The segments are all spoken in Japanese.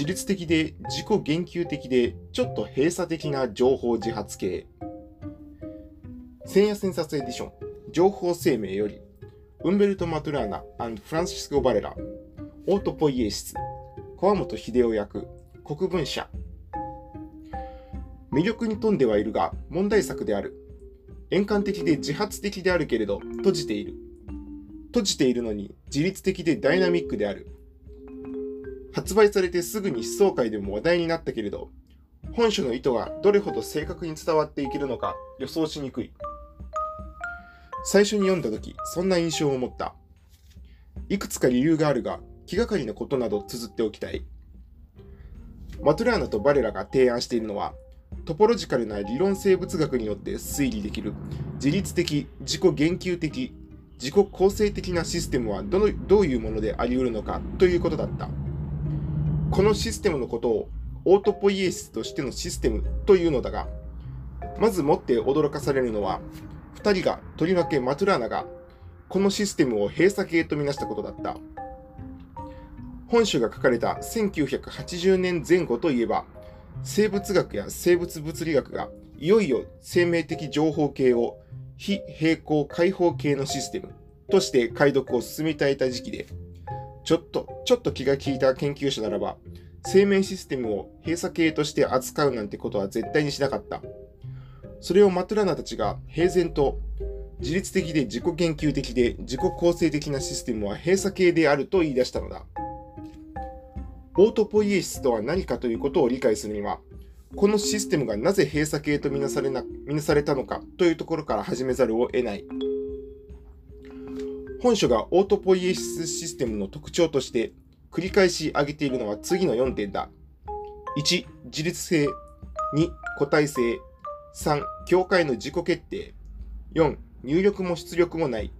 自律的で自己言及的でちょっと閉鎖的な情報自発系千夜千冊エディション。情報生命より。ウンベルト・マトゥラーナフランシスコ・バレラオート・ポイエーシス。川本秀夫役。国分社。魅力に富んではいるが問題作である。円環的で自発的であるけれど閉じている。閉じているのに自律的でダイナミックである。発売されてすぐに思想会でも話題になったけれど本書の意図がどれほど正確に伝わっていけるのか予想しにくい。最初に読んだ時そんな印象を持った。いくつか理由があるが気がかりなことなど綴っておきたい。マトラーナとバレラが提案しているのはトポロジカルな理論生物学によって推理できる自律的自己言及的自己構成的なシステムはどのどういうものであり得るのかということだった。このシステムのことをオートポイエシスとしてのシステムというのだがまずもって驚かされるのは2人がとりわけマトゥラーナがこのシステムを閉鎖系とみなしたことだった。本書が書かれた1980年前後といえば生物学や生物物理学がいよいよ生命的情報系を非平行開放系のシステムとして解読を進めていた時期で、ちょっと、ちょっと気が利いた研究者ならば、生命システムを閉鎖系として扱うなんてことは絶対にしなかった。それをマトゥラナたちが平然と自律的で自己研究的で自己構成的なシステムは閉鎖系であると言い出したのだ。オートポイエシスとは何かということを理解するには、このシステムがなぜ閉鎖系とみなされなみなされたのかというところから始めざるを得ない。本書がオートポイエシスシステムの特徴として繰り返し挙げているのは次の4点だ。1、自律性。2、個体性。3、境界の自己決定。4、入力も出力もない。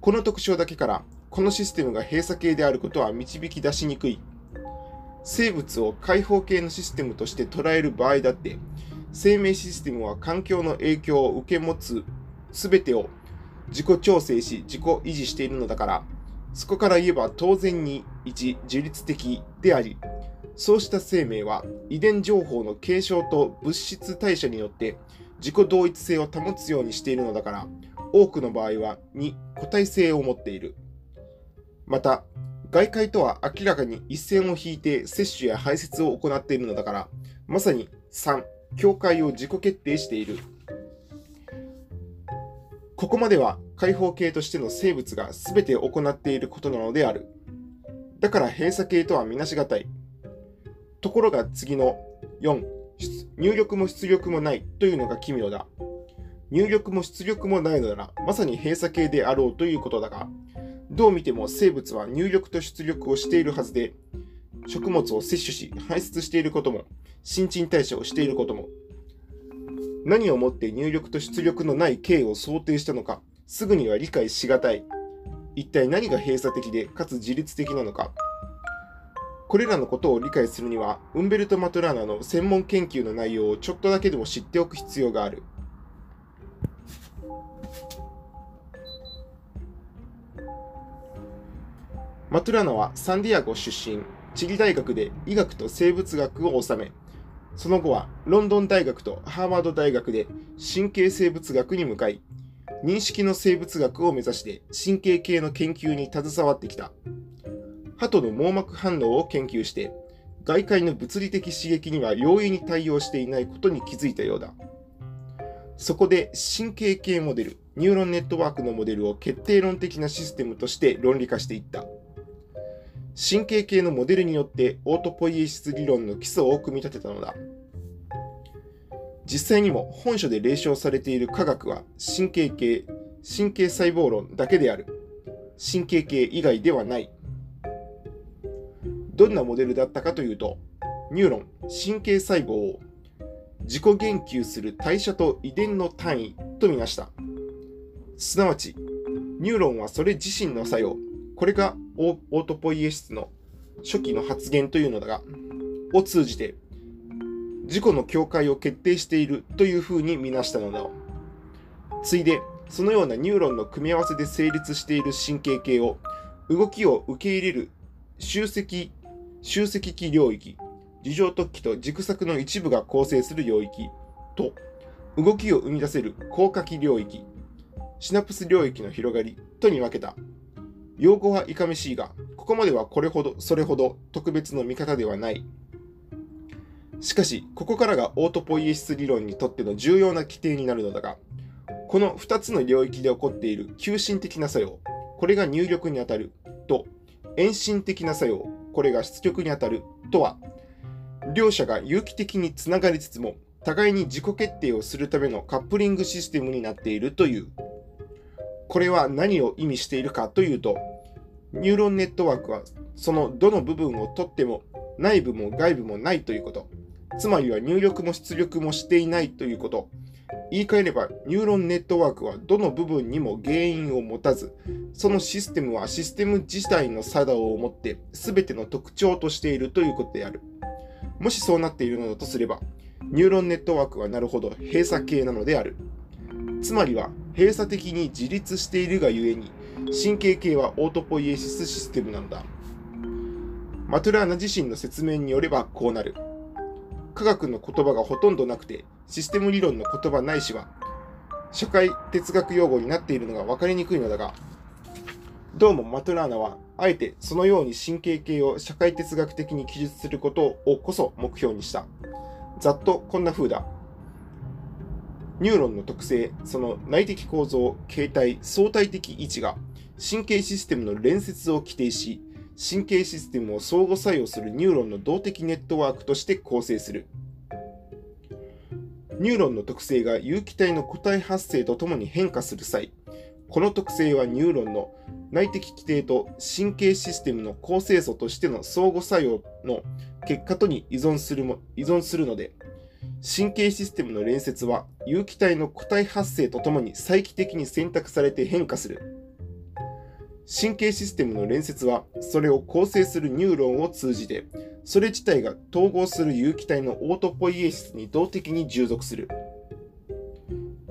この特徴だけから、このシステムが閉鎖系であることは導き出しにくい。生物を開放系のシステムとして捉える場合だって、生命システムは環境の影響を受け持つ全てを自己調整し自己維持しているのだから、そこから言えば当然に一自律的であり、そうした生命は遺伝情報の継承と物質代謝によって自己同一性を保つようにしているのだから、多くの場合は2、個体性を持っている。また、外界とは明らかに一線を引いて摂取や排泄を行っているのだから、まさに3、境界を自己決定している。ここまでは開放系としての生物が全て行っていることなのである。だから閉鎖系とはみなしがたい。ところが次の4、入力も出力もないというのが奇妙だ。入力も出力もないのなら、まさに閉鎖系であろうということだが、どう見ても生物は入力と出力をしているはずで、食物を摂取し排出していることも、新陳代謝をしていることも、何をもって入力と出力のない経を想定したのか、すぐには理解しがたい。一体何が閉鎖的で、かつ自律的なのか。これらのことを理解するには、ウンベルト・マトラーナの専門研究の内容をちょっとだけでも知っておく必要がある。マトゥラナはサンディアゴ出身、チリ大学で医学と生物学を収め、その後はロンドン大学とハーバード大学で神経生物学に向かい、認識の生物学を目指して神経系の研究に携わってきた。鳩の網膜反応を研究して、外界の物理的刺激には容易に対応していないことに気づいたようだ。そこで神経系モデル、ニューロンネットワークのモデルを決定論的なシステムとして論理化していった。神経系のモデルによってオートポイエシス理論の基礎を組み立てたのだ。実際にも本書で例唱されている科学は神経系、神経細胞論だけである。神経系以外ではない。どんなモデルだったかというと、ニューロン、神経細胞を自己言及する代謝と遺伝の単位とみなした。すなわち、ニューロンはそれ自身の作用、これがオートポイエシスの初期の発言というのだが、を通じて、自己の境界を決定しているというふうに見なしたのだ。ついで、そのようなニューロンの組み合わせで成立している神経系を動きを受け入れる集積集積器領域、樹状突起と軸索の一部が構成する領域と、動きを生み出せる高架器領域、シナプス領域の広がりとに分けた。用語はいかめしいが、ここまではこれほど、それほど特別の見方ではない。しかし、ここからがオートポイエシス理論にとっての重要な規定になるのだが、この2つの領域で起こっている急進的な作用、これが入力にあたると、遠心的な作用、これが出力にあたるとは、両者が有機的につながりつつも、互いに自己決定をするためのカップリングシステムになっているという。これは何を意味しているかというと、ニューロンネットワークはそのどの部分をとっても内部も外部もないということ。つまりは入力も出力もしていないということ。言い換えれば、ニューロンネットワークはどの部分にも原因を持たず、そのシステムはシステム自体の作動を持って全ての特徴としているということである。もしそうなっているのだとすれば、ニューロンネットワークはなるほど閉鎖系なのである。つまりは閉鎖的に自立しているがゆえに、神経系はオートポイエシスシステムなのだ。マトゥラーナ自身の説明によればこうなる。科学の言葉がほとんどなくて、システム理論の言葉ないしは、社会哲学用語になっているのが分かりにくいのだが、どうもマトラーナは、あえてそのように神経系を社会哲学的に記述することをこそ目標にした。ざっとこんな風だ。ニューロンの特性、その内的構造、形態、相対的位置が神経システムの連接を規定し、神経システムを相互作用するニューロンの動的ネットワークとして構成する。ニューロンの特性が有機体の個体発生とともに変化する際、この特性はニューロンの内的規定と神経システムの構成素としての相互作用の結果とに依存するも依存するので、神経システムの連接は有機体の個体発生とともに再帰的に選択されて変化する。神経システムの連接はそれを構成するニューロンを通じて、それ自体が統合する有機体のオートポイエシスに動的に従属する。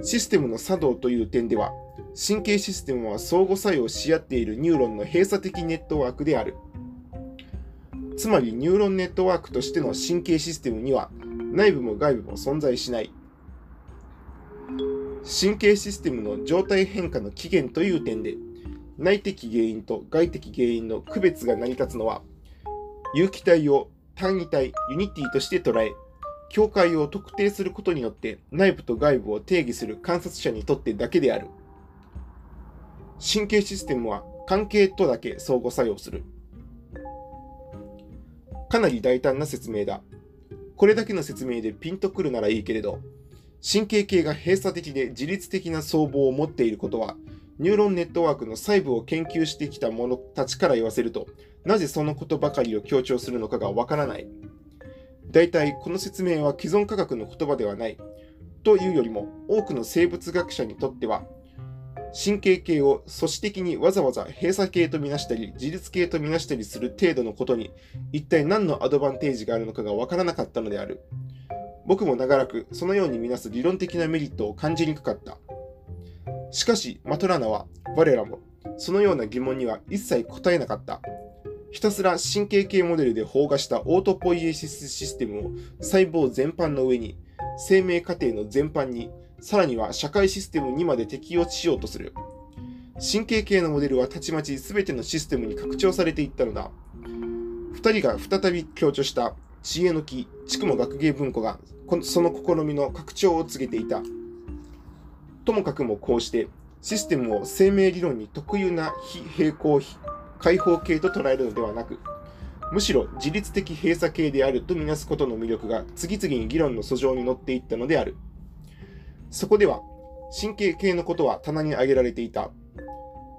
システムの作動という点では、神経システムは相互作用し合っているニューロンの閉鎖的ネットワークである。つまりニューロンネットワークとしての神経システムには内部も外部も存在しない。神経システムの状態変化の起源という点で、内的原因と外的原因の区別が成り立つのは、有機体を単位体、 unity として捉え、境界を特定することによって内部と外部を定義する観察者にとってだけである。神経システムは関係とだけ相互作用する。かなり大胆な説明だ。これだけの説明でピンとくるならいいけれど、神経系が閉鎖的で自律的な相棒を持っていることは、ニューロンネットワークの細部を研究してきた者たちから言わせると、なぜそのことばかりを強調するのかがわからない。大体この説明は既存科学の言葉ではない。というよりも、多くの生物学者にとっては、神経系を組織的にわざわざ閉鎖系とみなしたり、自律系とみなしたりする程度のことに、一体何のアドバンテージがあるのかがわからなかったのである。僕も長らくそのようにみなす理論的なメリットを感じにくかった。しかし、マトラーナは、我らも、そのような疑問には一切答えなかった。ひたすら神経系モデルで包画したオートポイエシスシステムを細胞全般の上に、生命過程の全般にさらには社会システムにまで適用しようとする。神経系のモデルはたちまち全てのシステムに拡張されていったのだ。2人が再び強調した知恵の木、地区も学芸文庫がその試みの拡張を告げていた。ともかくもこうしてシステムを生命理論に特有な非平行開放系と捉えるのではなく、むしろ自律的閉鎖系であるとみなすことの魅力が次々に議論の訴状に乗っていったのである。そこでは、神経系のことは棚に挙げられていた。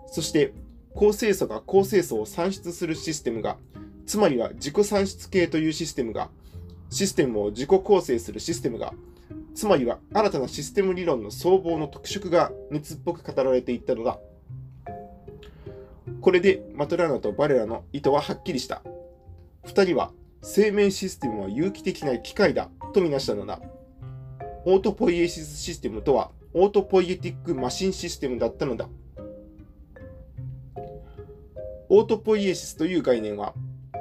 そして、構成素が構成素を算出するシステムが、つまりは自己算出系というシステムが、システムを自己構成するシステムが、つまりは新たなシステム理論の総合の特色が熱っぽく語られていったのだ。これでマトゥラーナとバレラの意図ははっきりした。二人は生命システムは有機的な機械だとみなしたのだ。オートポイエシスシステムとは、オートポイエティックマシンシステムだったのだ。オートポイエシスという概念は、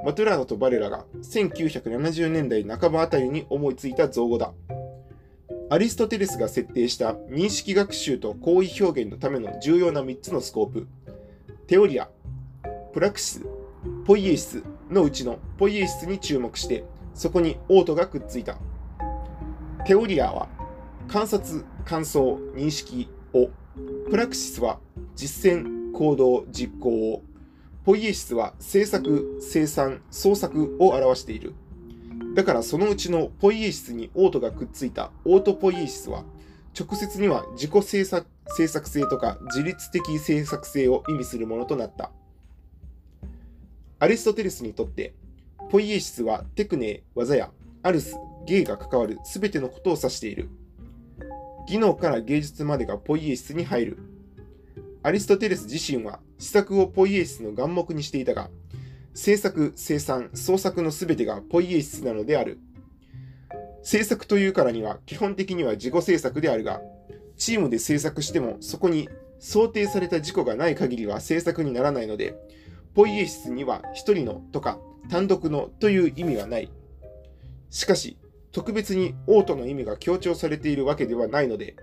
マトゥラーナとバレラが1970年代半ばあたりに思いついた造語だ。アリストテレスが設定した認識学習と行為表現のための重要な3つのスコープ、テオリア、プラクシス、ポイエシスのうちのポイエシスに注目して、そこにオートがくっついた。テオリアは観察、感想、認識を、プラクシスは実践、行動、実行を、ポイエシスは制作、生産、創作を表している。だからそのうちのポイエシスにオートがくっついたオートポイエシスは、直接には自己制作制作性とか自律的制作性を意味するものとなった。アリストテレスにとって、ポイエシスはテクネ、技やアルス、芸が関わる全てのことを指している。技能から芸術までがポイエシスに入る。アリストテレス自身は施策をポイエシスの眼目にしていたが、制作、生産、創作の全てがポイエシスなのである。制作というからには基本的には自己制作であるが、チームで制作してもそこに想定された事故がない限りは制作にならないので、ポイエシスには一人のとか単独のという意味はない。しかし、特別にオートの意味が強調されているわけではないので、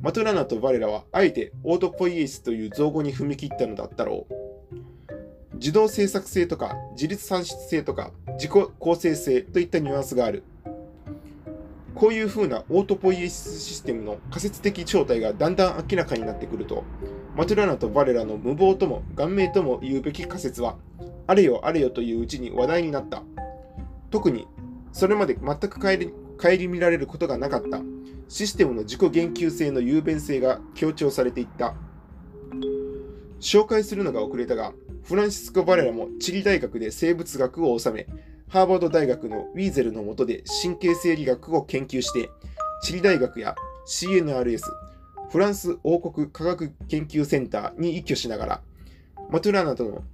マトラナとバレラはあえてオートポイエシスという造語に踏み切ったのだったろう。自動制作性とか自律算出性とか自己構成性といったニュアンスがある。こういう風なオートポイエシスシステムの仮説的正体がだんだん明らかになってくると、マトゥラナとバレラの無謀とも顔面とも言うべき仮説は、あれよあれよといううちに話題になった。特に、それまで全く顧みられることがなかったシステムの自己言及性の雄弁性が強調されていった。紹介するのが遅れたが、フランシスコ・バレラもチリ大学で生物学を収め、ハーバード大学のウィーゼルの下で神経生理学を研究して、チリ大学や CNRS、フランス王国科学研究センターに一挙しながら、マトゥラーナとの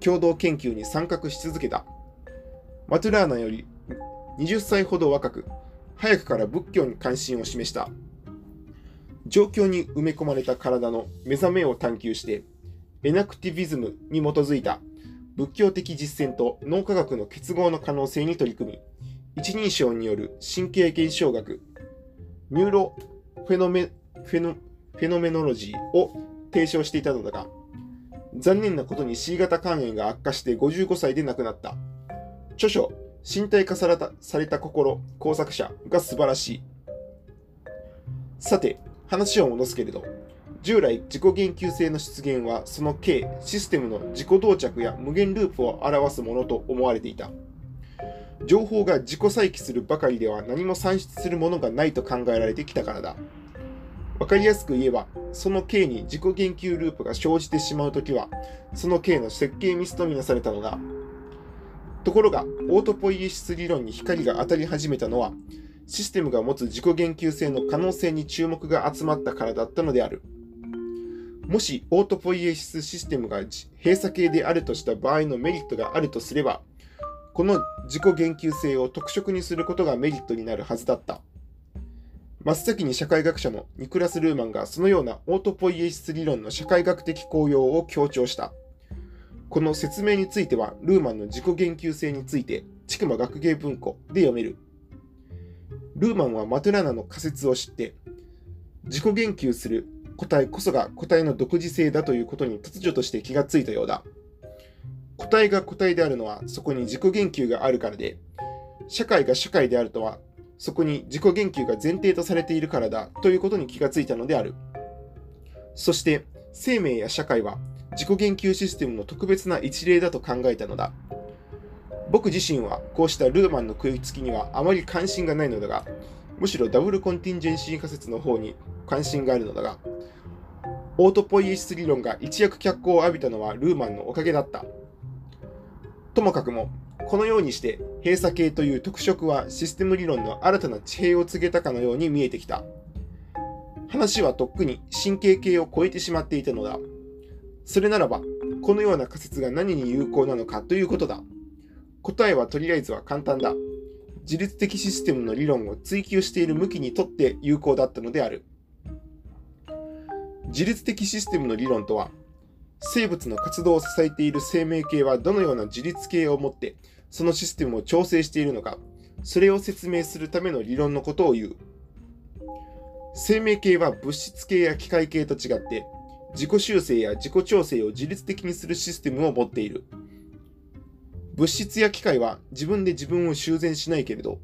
共同研究に参画し続けた。マトゥラーナより20歳ほど若く、早くから仏教に関心を示した。状況に埋め込まれた体の目覚めを探求して、エナクティビズムに基づいた仏教的実践と脳科学の結合の可能性に取り組み、一人称による神経現象学、ニューロフェノメフェノフェノメノロジーを提唱していたのだが、残念なことに C 型肝炎が悪化して55歳で亡くなった。著書、身体化されたされた心、工作者が素晴らしい。さて、話を戻すけれど、従来自己言及性の出現はその形、システムの自己同着や無限ループを表すものと思われていた。情報が自己再起するばかりでは何も算出するものがないと考えられてきたからだ。わかりやすく言えば、その形に自己言及ループが生じてしまうときは、その形の設計ミスとみなされたのだ。ところが、オートポイエシス理論に光が当たり始めたのは、システムが持つ自己言及性の可能性に注目が集まったからだったのである。もしオートポイエシスシステムが閉鎖系であるとした場合のメリットがあるとすれば、この自己言及性を特色にすることがメリットになるはずだった。真っ先に社会学者のニクラス・ルーマンがそのようなオートポイエシス理論の社会学的効用を強調した。この説明については、ルーマンの自己言及性について、千曲学芸文庫で読める。ルーマンはマトゥラナの仮説を知って、自己言及する個体こそが個体の独自性だということに突如として気がついたようだ。個体が個体であるのはそこに自己言及があるからで、社会が社会であるとはそこに自己言及が前提とされているからだということに気がついたのである。そして生命や社会は自己言及システムの特別な一例だと考えたのだ。僕自身はこうしたルーマンの食いつきにはあまり関心がないのだが、むしろダブルコンティンジェンシー仮説の方に関心があるのだが、オートポイエシス理論が一躍脚光を浴びたのはルーマンのおかげだった。ともかくも、このようにして閉鎖系という特色はシステム理論の新たな地平を告げたかのように見えてきた。話はとっくに神経系を超えてしまっていたのだ。それならば、このような仮説が何に有効なのかということだ。答えはとりあえずは簡単だ。自律的システムの理論を追求している向きにとって有効だったのである。自律的システムの理論とは、生物の活動を支えている生命系はどのような自律系を持ってそのシステムを調整しているのかそれを説明するための理論のことを言う生命系は物質系や機械系と違って自己修正や自己調整を自律的にするシステムを持っている。物質や機械は自分で自分を修繕しないけれど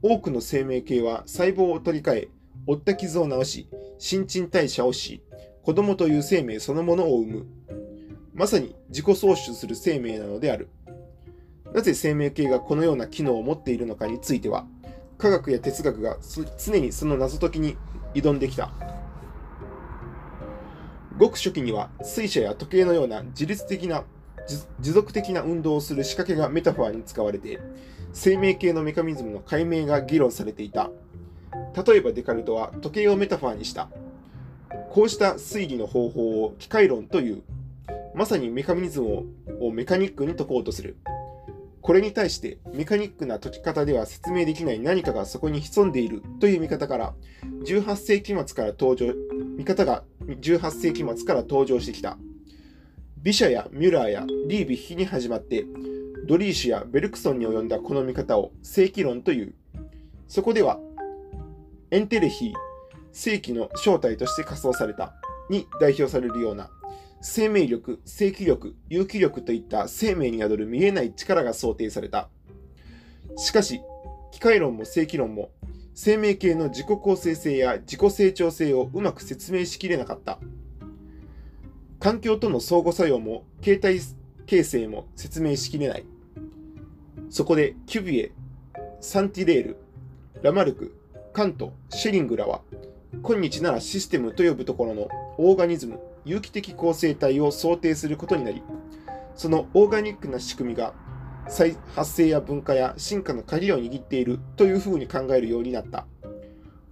多くの生命系は細胞を取り替え負った傷を治し新陳代謝をし子供という生命そのものを生む。まさに自己創出する生命なのである。なぜ生命系がこのような機能を持っているのかについては科学や哲学が常にその謎解きに挑んできた。ごく初期には水車や時計のような自律的な持続的な運動をする仕掛けがメタファーに使われて生命系のメカニズムの解明が議論されていた。例えばデカルトは時計をメタファーにした。こうした推理の方法を機械論という。まさにメカニズムをメカニックに解こうとする。これに対してメカニックな解き方では説明できない何かがそこに潜んでいるという見方から18世紀末から登場見方が18世紀末から登場してきた。ビシャやミュラーやリービッヒに始まってドリーシュやベルクソンに及んだこの見方を正規論という。そこではエンテレヒー正規の正体として仮想されたに代表されるような生命力、正規力、有機力といった生命に宿る見えない力が想定された。しかし、機械論も正規論も生命系の自己構成性や自己成長性をうまく説明しきれなかった。環境との相互作用も形態形成も説明しきれない。そこでキュビエ、サンティレール、ラマルク、カント、シェリングらは今日ならシステムと呼ぶところのオーガニズム、有機的構成体を想定することになり、そのオーガニックな仕組みが再発生や分化や進化の鍵を握っているというふうに考えるようになった。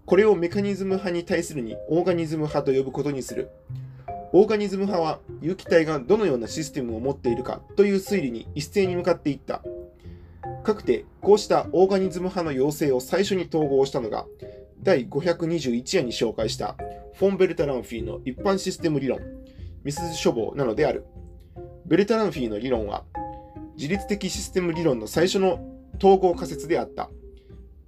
これをメカニズム派に対するにオーガニズム派と呼ぶことにする。オーガニズム派は有機体がどのようなシステムを持っているかという推理に一斉に向かっていった。かくてこうしたオーガニズム派の要請を最初に統合したのが第521夜に紹介したフォン・ベルタランフィーの一般システム理論、ミスズ処方なのである。ベルタランフィーの理論は、自律的システム理論の最初の統合仮説であった。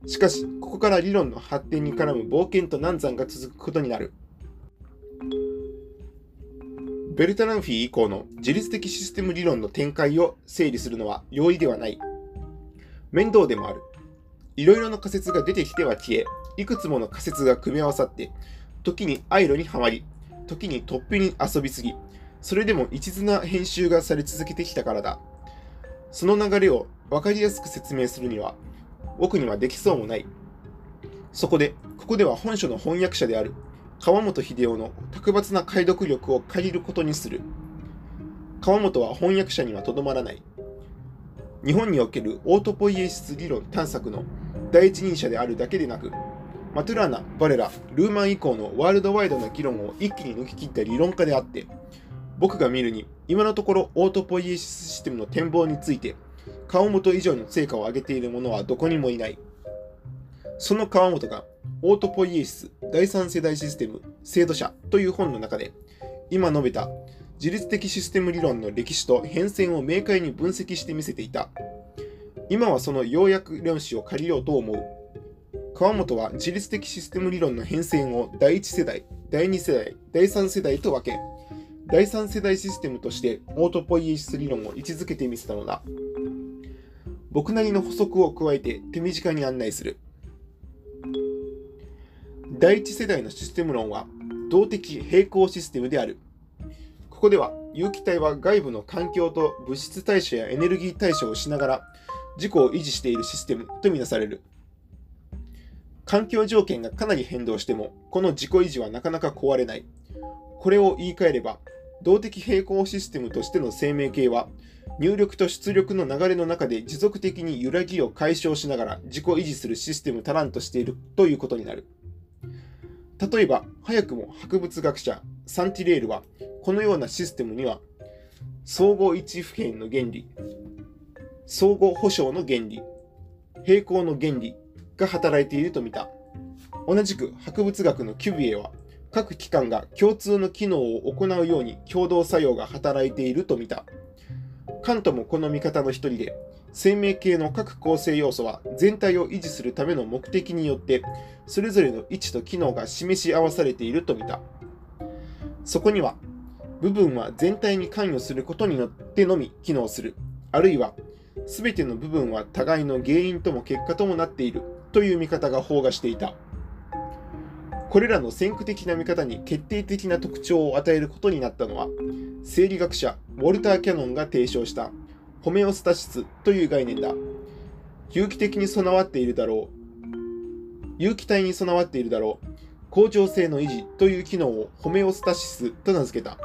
しかし、ここから理論の発展に絡む冒険と難産が続くことになる。ベルタランフィー以降の自律的システム理論の展開を整理するのは容易ではない。面倒でもある。いろいろな仮説が出てきては消え、いくつもの仮説が組み合わさって、時にアイロにはまり、時に突飛に遊びすぎ、それでも一途な編集がされ続けてきたからだ。その流れを分かりやすく説明するには、僕にはできそうもない。そこで、ここでは本書の翻訳者である川本秀夫の卓抜な解読力を借りることにする。川本は翻訳者にはとどまらない。日本におけるオートポイエシス理論探索の第一人者であるだけでなく、マトゥラーナ、バレラ、ルーマン以降のワールドワイドな議論を一気に抜き切った理論家であって、僕が見るに、今のところオートポイエシスシステムの展望について、川本以上の成果を上げている者はどこにもいない。その川本が、オートポイエシス第三世代システム制度者という本の中で、今述べた自律的システム理論の歴史と変遷を明快に分析してみせていた。今はその要約論旨を借りようと思う。川本は自律的システム理論の変遷を第1世代、第2世代、第3世代と分け、第3世代システムとしてオートポイエシス理論を位置づけてみせたのだ。僕なりの補足を加えて手短に案内する。第1世代のシステム論は動的平行システムである。ここでは有機体は外部の環境と物質代謝やエネルギー代謝をしながら自己を維持しているシステムとみなされる。環境条件がかなり変動しても、この自己維持はなかなか壊れない。これを言い換えれば、動的平衡システムとしての生命系は、入力と出力の流れの中で持続的に揺らぎを解消しながら自己維持するシステム足らんとしているということになる。例えば、早くも博物学者サンティレールは、このようなシステムには、相互位置普遍の原理、相互保障の原理、平行の原理が働いていると見た。同じく博物学のキュビエは、各機関が共通の機能を行うように共同作用が働いていると見た。カントもこの見方の一人で、生命系の各構成要素は全体を維持するための目的によってそれぞれの位置と機能が示し合わされていると見たそこには部分は全体に関与することによってのみ機能するあるいは全ての部分は互いの原因とも結果ともなっているという見方が包括していたこれらの先駆的な見方に決定的な特徴を与えることになったのは生理学者ウォルター・キャノンが提唱したホメオスタシスという概念だ。有機的に備わっているだろう。有機体に備わっているだろう。恒常性の維持という機能をホメオスタシスと名付けた。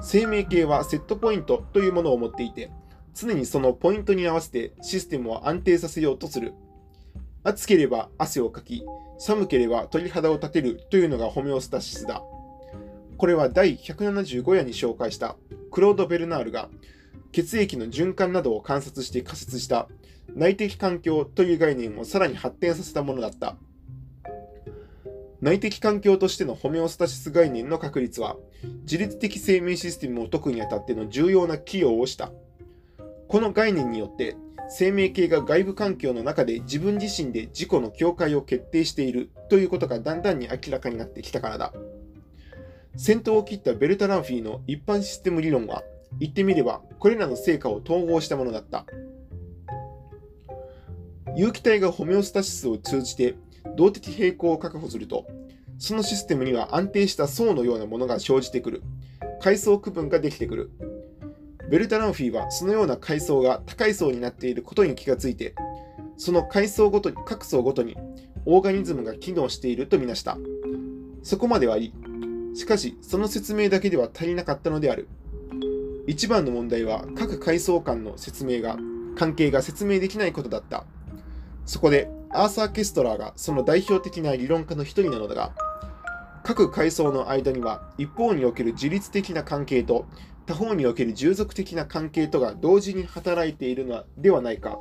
生命系はセットポイントというものを持っていて、常にそのポイントに合わせてシステムを安定させようとする。暑ければ汗をかき、寒ければ鳥肌を立てるというのがホメオスタシスだ。これは第175夜に紹介したクロード・ベルナールが血液の循環などを観察して仮説した内的環境という概念をさらに発展させたものだった。内的環境としてのホメオスタシス概念の確立は、自律的生命システムを解くにあたっての重要な寄与をした。この概念によって、生命系が外部環境の中で自分自身で自己の境界を決定しているということがだんだんに明らかになってきたからだ。先頭を切ったベルタランフィーの一般システム理論は、言ってみれば、これらの成果を統合したものだった。有機体がホメオスタシスを通じて動的平衡を確保すると、そのシステムには安定した層のようなものが生じてくる。階層区分ができてくる。ベルタランフィーはそのような階層が高い層になっていることに気がついて、その階層ごとに、各層ごとにオーガニズムが機能しているとみなした。そこまではいい。しかし、その説明だけでは足りなかったのである。一番の問題は各階層間の説明が、関係が説明できないことだった。そこで、アーサー・ケストラーがその代表的な理論家の一人なのだが、各階層の間には一方における自律的な関係と他方における従属的な関係とが同時に働いているのではないか。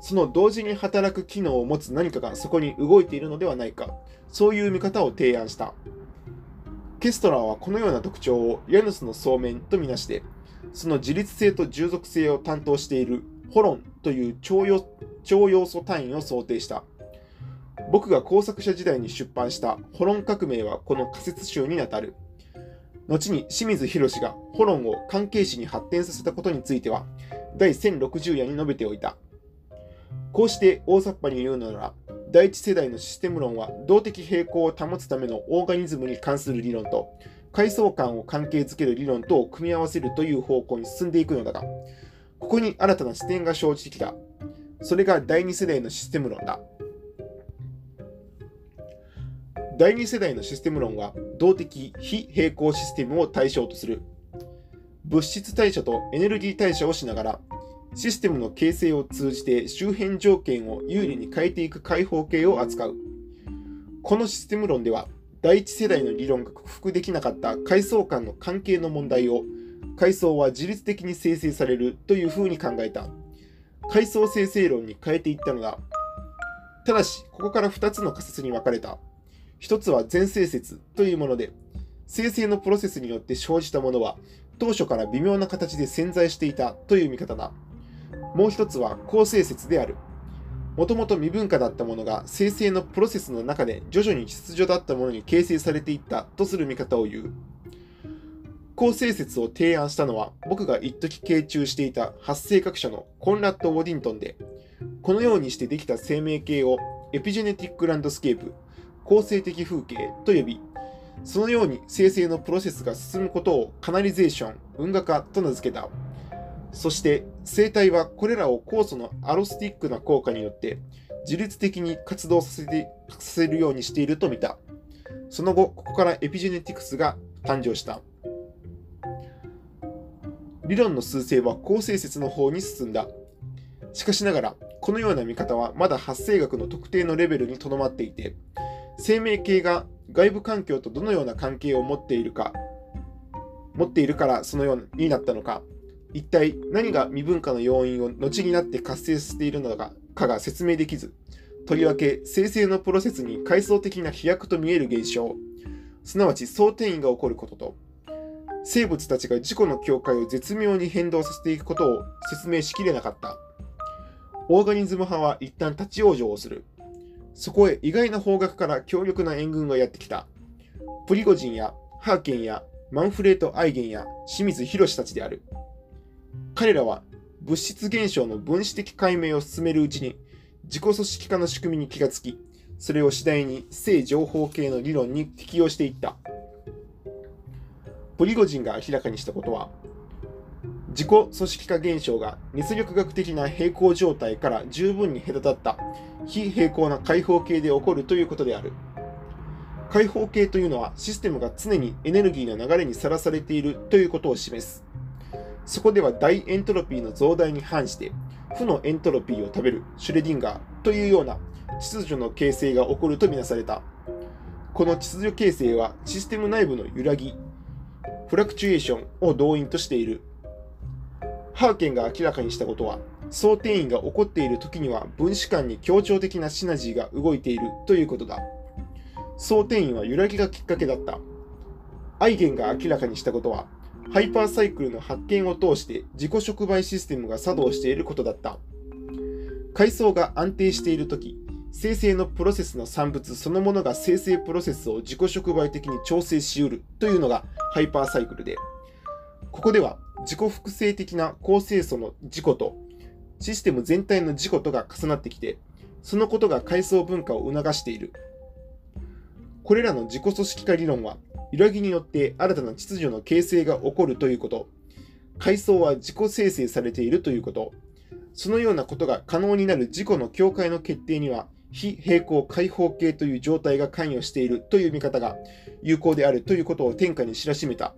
その同時に働く機能を持つ何かがそこに動いているのではないか。そういう見方を提案した。ケストラーはこのような特徴をヤヌスの層面とみなして、その自律性と従属性を担当しているホロンという超要超要素単位を想定した。僕が工作者時代に出版したホロン革命はこの仮説集にあたる。後に清水博がホロンを関係詞に発展させたことについては、第1060夜に述べておいた。こうして大雑把に言うのなら、第一世代のシステム論は動的平衡を保つためのオーガニズムに関する理論と、階層間を関係づける理論とを組み合わせるという方向に進んでいくのだが、ここに新たな視点が生じてきた。それが第2世代のシステム論だ。第2世代のシステム論は動的非平行システムを対象とする。物質代謝とエネルギー代謝をしながら、システムの形成を通じて周辺条件を有利に変えていく開放系を扱う。このシステム論では、第一世代の理論が克服できなかった階層間の関係の問題を階層は自律的に生成されるというふうに考えた階層生成論に変えていったのだただしここから2つの仮説に分かれた1つは全生説というもので生成のプロセスによって生じたものは当初から微妙な形で潜在していたという見方だもう1つは構成説であるもともと未文化だったものが生成のプロセスの中で徐々に秩序だったものに形成されていったとする見方を言う。構成説を提案したのは僕が一時傾注していた発生学者のコンラッド・ウォディントンで、このようにしてできた生命系をエピジェネティック・ランドスケープ、後成的風景と呼び、そのように生成のプロセスが進むことをカナリゼーション、運河化と名付けた。そして生体はこれらを酵素のアロステリックな効果によって自律的に活動させてさせるようにしていると見た。その後、ここからエピジェネティクスが誕生した。理論の趨勢は後成説の方に進んだ。しかしながら、このような見方はまだ発生学の特定のレベルにとどまっていて、生命系が外部環境とどのような関係を持っているか、持っているからそのようになったのか、一体何が未分化の要因を後になって活性しているのかが説明できず、とりわけ生成のプロセスに階層的な飛躍と見える現象、すなわち総転移が起こることと、生物たちが自己の境界を絶妙に変動させていくことを説明しきれなかった。オーガニズム派は一旦立ち往生をする。そこへ意外な方角から強力な援軍がやってきた。プリゴジンやハーケンやマンフレート・アイゲンや清水博たちである。彼らは物質現象の分子的解明を進めるうちに自己組織化の仕組みに気がつき、それを次第に正情報系の理論に適用していった。プリゴジンが明らかにしたことは、自己組織化現象が熱力学的な平行状態から十分に隔たった非平行な開放系で起こるということである。開放系というのはシステムが常にエネルギーの流れにさらされているということを示す。そこでは大エントロピーの増大に反して負のエントロピーを食べるシュレディンガーというような秩序の形成が起こるとみなされた。この秩序形成はシステム内部の揺らぎ、フラクチュエーションを動員としている。ハーケンが明らかにしたことは、総転移が起こっている時には分子間に協調的なシナジーが動いているということだ。総転移は揺らぎがきっかけだった。アイゲンが明らかにしたことは、ハイパーサイクルの発見を通して自己触媒システムが作動していることだった。階層が安定しているとき、生成のプロセスの産物そのものが生成プロセスを自己触媒的に調整しうるというのがハイパーサイクルで、ここでは自己複製的な高清素の自己とシステム全体の自己とが重なってきて、そのことが階層分化を促している。これらの自己組織化理論は、揺らぎによって新たな秩序の形成が起こるということ、階層は自己生成されているということ、そのようなことが可能になる自己の境界の決定には、非平行開放形という状態が関与しているという見方が有効であるということを天下に知らしめた。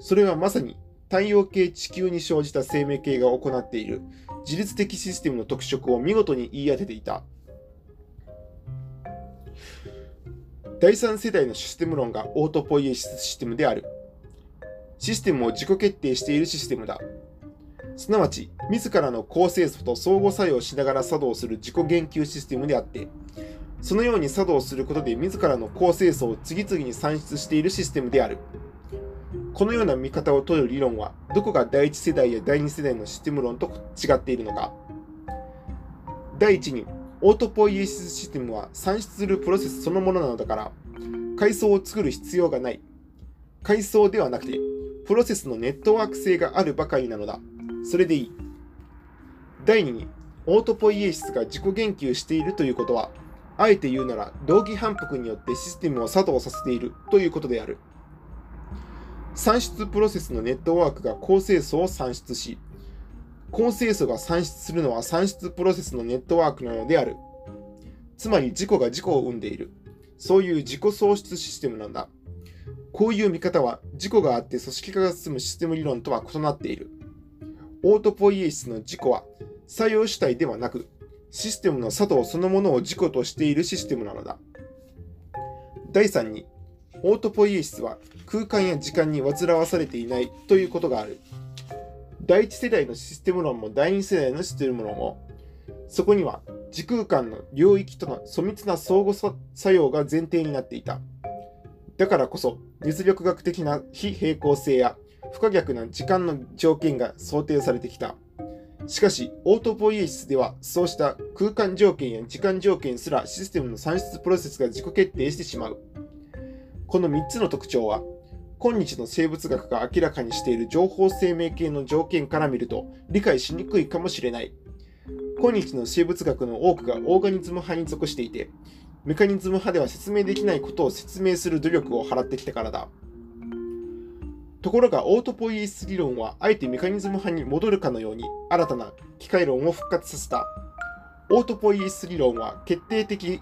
それはまさに太陽系地球に生じた生命系が行っている自律的システムの特色を見事に言い当てていた。第3世代のシステム論がオートポイエシスシステムである。システムを自己決定しているシステムだ。すなわち、自らの構成素と相互作用しながら作動する自己言及システムであって、そのように作動することで自らの構成素を次々に算出しているシステムである。このような見方を取る理論は、どこが第1世代や第2世代のシステム論と違っているのか。第1に、オートポイエシスシステムは算出するプロセスそのものなのだから、階層を作る必要がない。階層ではなくて、プロセスのネットワーク性があるばかりなのだ。それでいい。第2に、オートポイエシスが自己言及しているということは、あえて言うなら、同義反復によってシステムを作動させているということである。算出プロセスのネットワークが高清素を算出し、高清素が算出するのは算出プロセスのネットワークなのである。つまり自己が自己を生んでいる。そういう自己創出システムなんだ。こういう見方は自己があって組織化が進むシステム理論とは異なっている。オートポイエシスの自己は作用主体ではなく、システムの作動そのものを自己としているシステムなのだ。第3に、オートポイエシスは空間や時間に煩わされていないということがある。第1世代のシステム論も第2世代のシステム論も、そこには時空間の領域との粗密な相互作用が前提になっていた。だからこそ、熱力学的な非平行性や不可逆な時間の条件が想定されてきた。しかし、オートポイエシスでは、そうした空間条件や時間条件すらシステムの算出プロセスが自己決定してしまう。この3つの特徴は、今日の生物学が明らかにしている情報生命系の条件から見ると理解しにくいかもしれない。今日の生物学の多くがオーガニズム派に属していて、メカニズム派では説明できないことを説明する努力を払ってきたからだ。ところがオートポイエス理論はあえてメカニズム派に戻るかのように新たな機械論を復活させた。オートポイエス理論は決定的、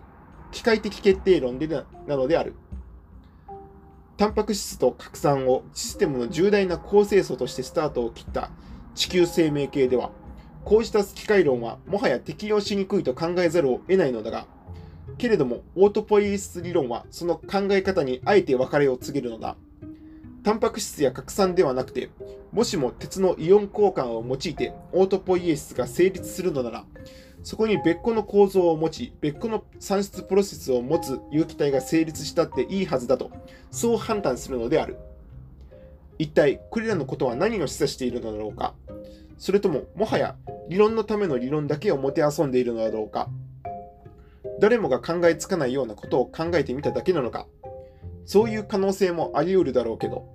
機械的決定論でなのである。タンパク質と核酸をシステムの重大な構成素としてスタートを切った地球生命系では、こうした機械論はもはや適用しにくいと考えざるを得ないのだが、けれどもオートポイエシス理論はその考え方にあえて別れを告げるのだ。タンパク質や核酸ではなくて、もしも鉄のイオン交換を用いてオートポイエシスが成立するのなら、そこに別個の構造を持ち、別個の算出プロセスを持つ有機体が成立したっていいはずだと、そう判断するのである。一体、これらのことは何を示唆しているのだろうか？それとも、もはや理論のための理論だけをもてあそんでいるのだろうか？誰もが考えつかないようなことを考えてみただけなのか？そういう可能性もあり得るだろうけど、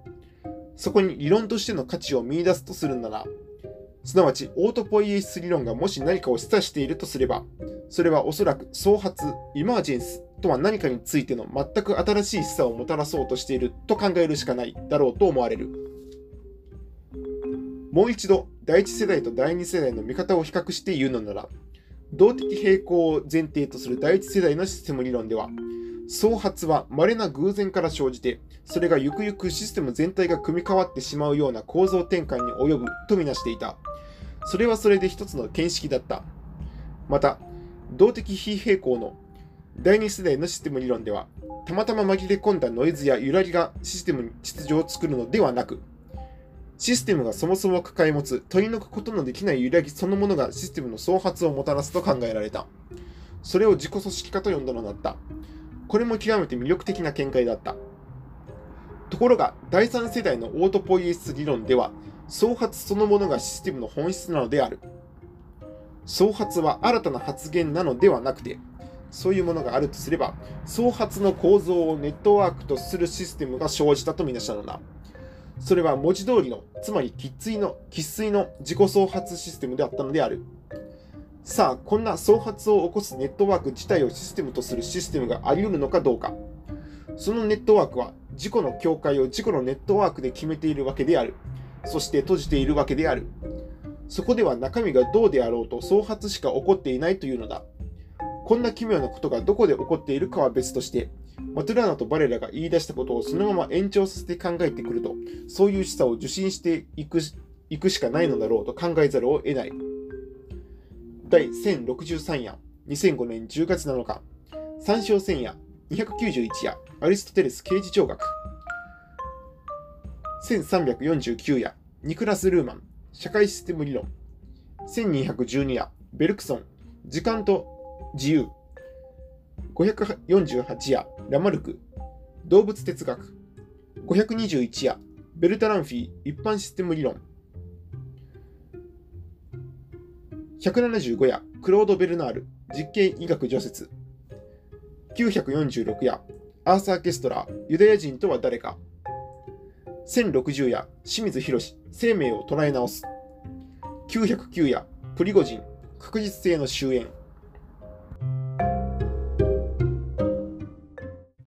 そこに理論としての価値を見出すとするなら、すなわちオートポイエシス理論がもし何かを示唆しているとすれば、それはおそらく創発、イマージェンスとは何かについての全く新しい示唆をもたらそうとしていると考えるしかないだろうと思われる。もう一度、第一世代と第二世代の見方を比較して言うのなら、動的平衡を前提とする第一世代のシステム理論では、創発は稀な偶然から生じて、それがゆくゆくシステム全体が組み替わってしまうような構造転換に及ぶとみなしていた。それはそれで一つの見識だった。また、動的非平行の第二世代のシステム理論では、たまたま紛れ込んだノイズや揺らぎがシステムに秩序を作るのではなく、システムがそもそも抱え持つ取り除くことのできない揺らぎそのものがシステムの創発をもたらすと考えられた。それを自己組織化と呼んだのだった。これも極めて魅力的な見解だった。ところが、第3世代のオートポイエシス理論では、創発そのものがシステムの本質なのである。創発は新たな発言なのではなくて、そういうものがあるとすれば、創発の構造をネットワークとするシステムが生じたとみなしたのだ。それは文字通りの、つまり喫水の、喫水の自己創発システムであったのである。さあ、こんな創発を起こすネットワーク自体をシステムとするシステムがあり得るのかどうか。そのネットワークは自己の境界を自己のネットワークで決めているわけである。そして閉じているわけである。そこでは中身がどうであろうと創発しか起こっていないというのだ。こんな奇妙なことがどこで起こっているかは別として、マトゥラーナとバレラが言い出したことをそのまま延長させて考えてくると、そういう示唆を受信していくいくしかないのだろうと考えざるを得ない。第1063夜、2005年10月7日、参照戦夜、291夜、アリストテレス刑事長学。1349夜、ニクラス・ルーマン、社会システム理論。1212夜、ベルクソン、時間と自由。548夜、ラマルク、動物哲学。521夜、ベルタランフィー、一般システム理論。175夜、クロード・ベルナール、実験医学除説。946夜、アーサー・ケストラー、ユダヤ人とは誰か。1060夜、清水博生命を捉え直す。909夜、プリゴジン、確実性の終焉。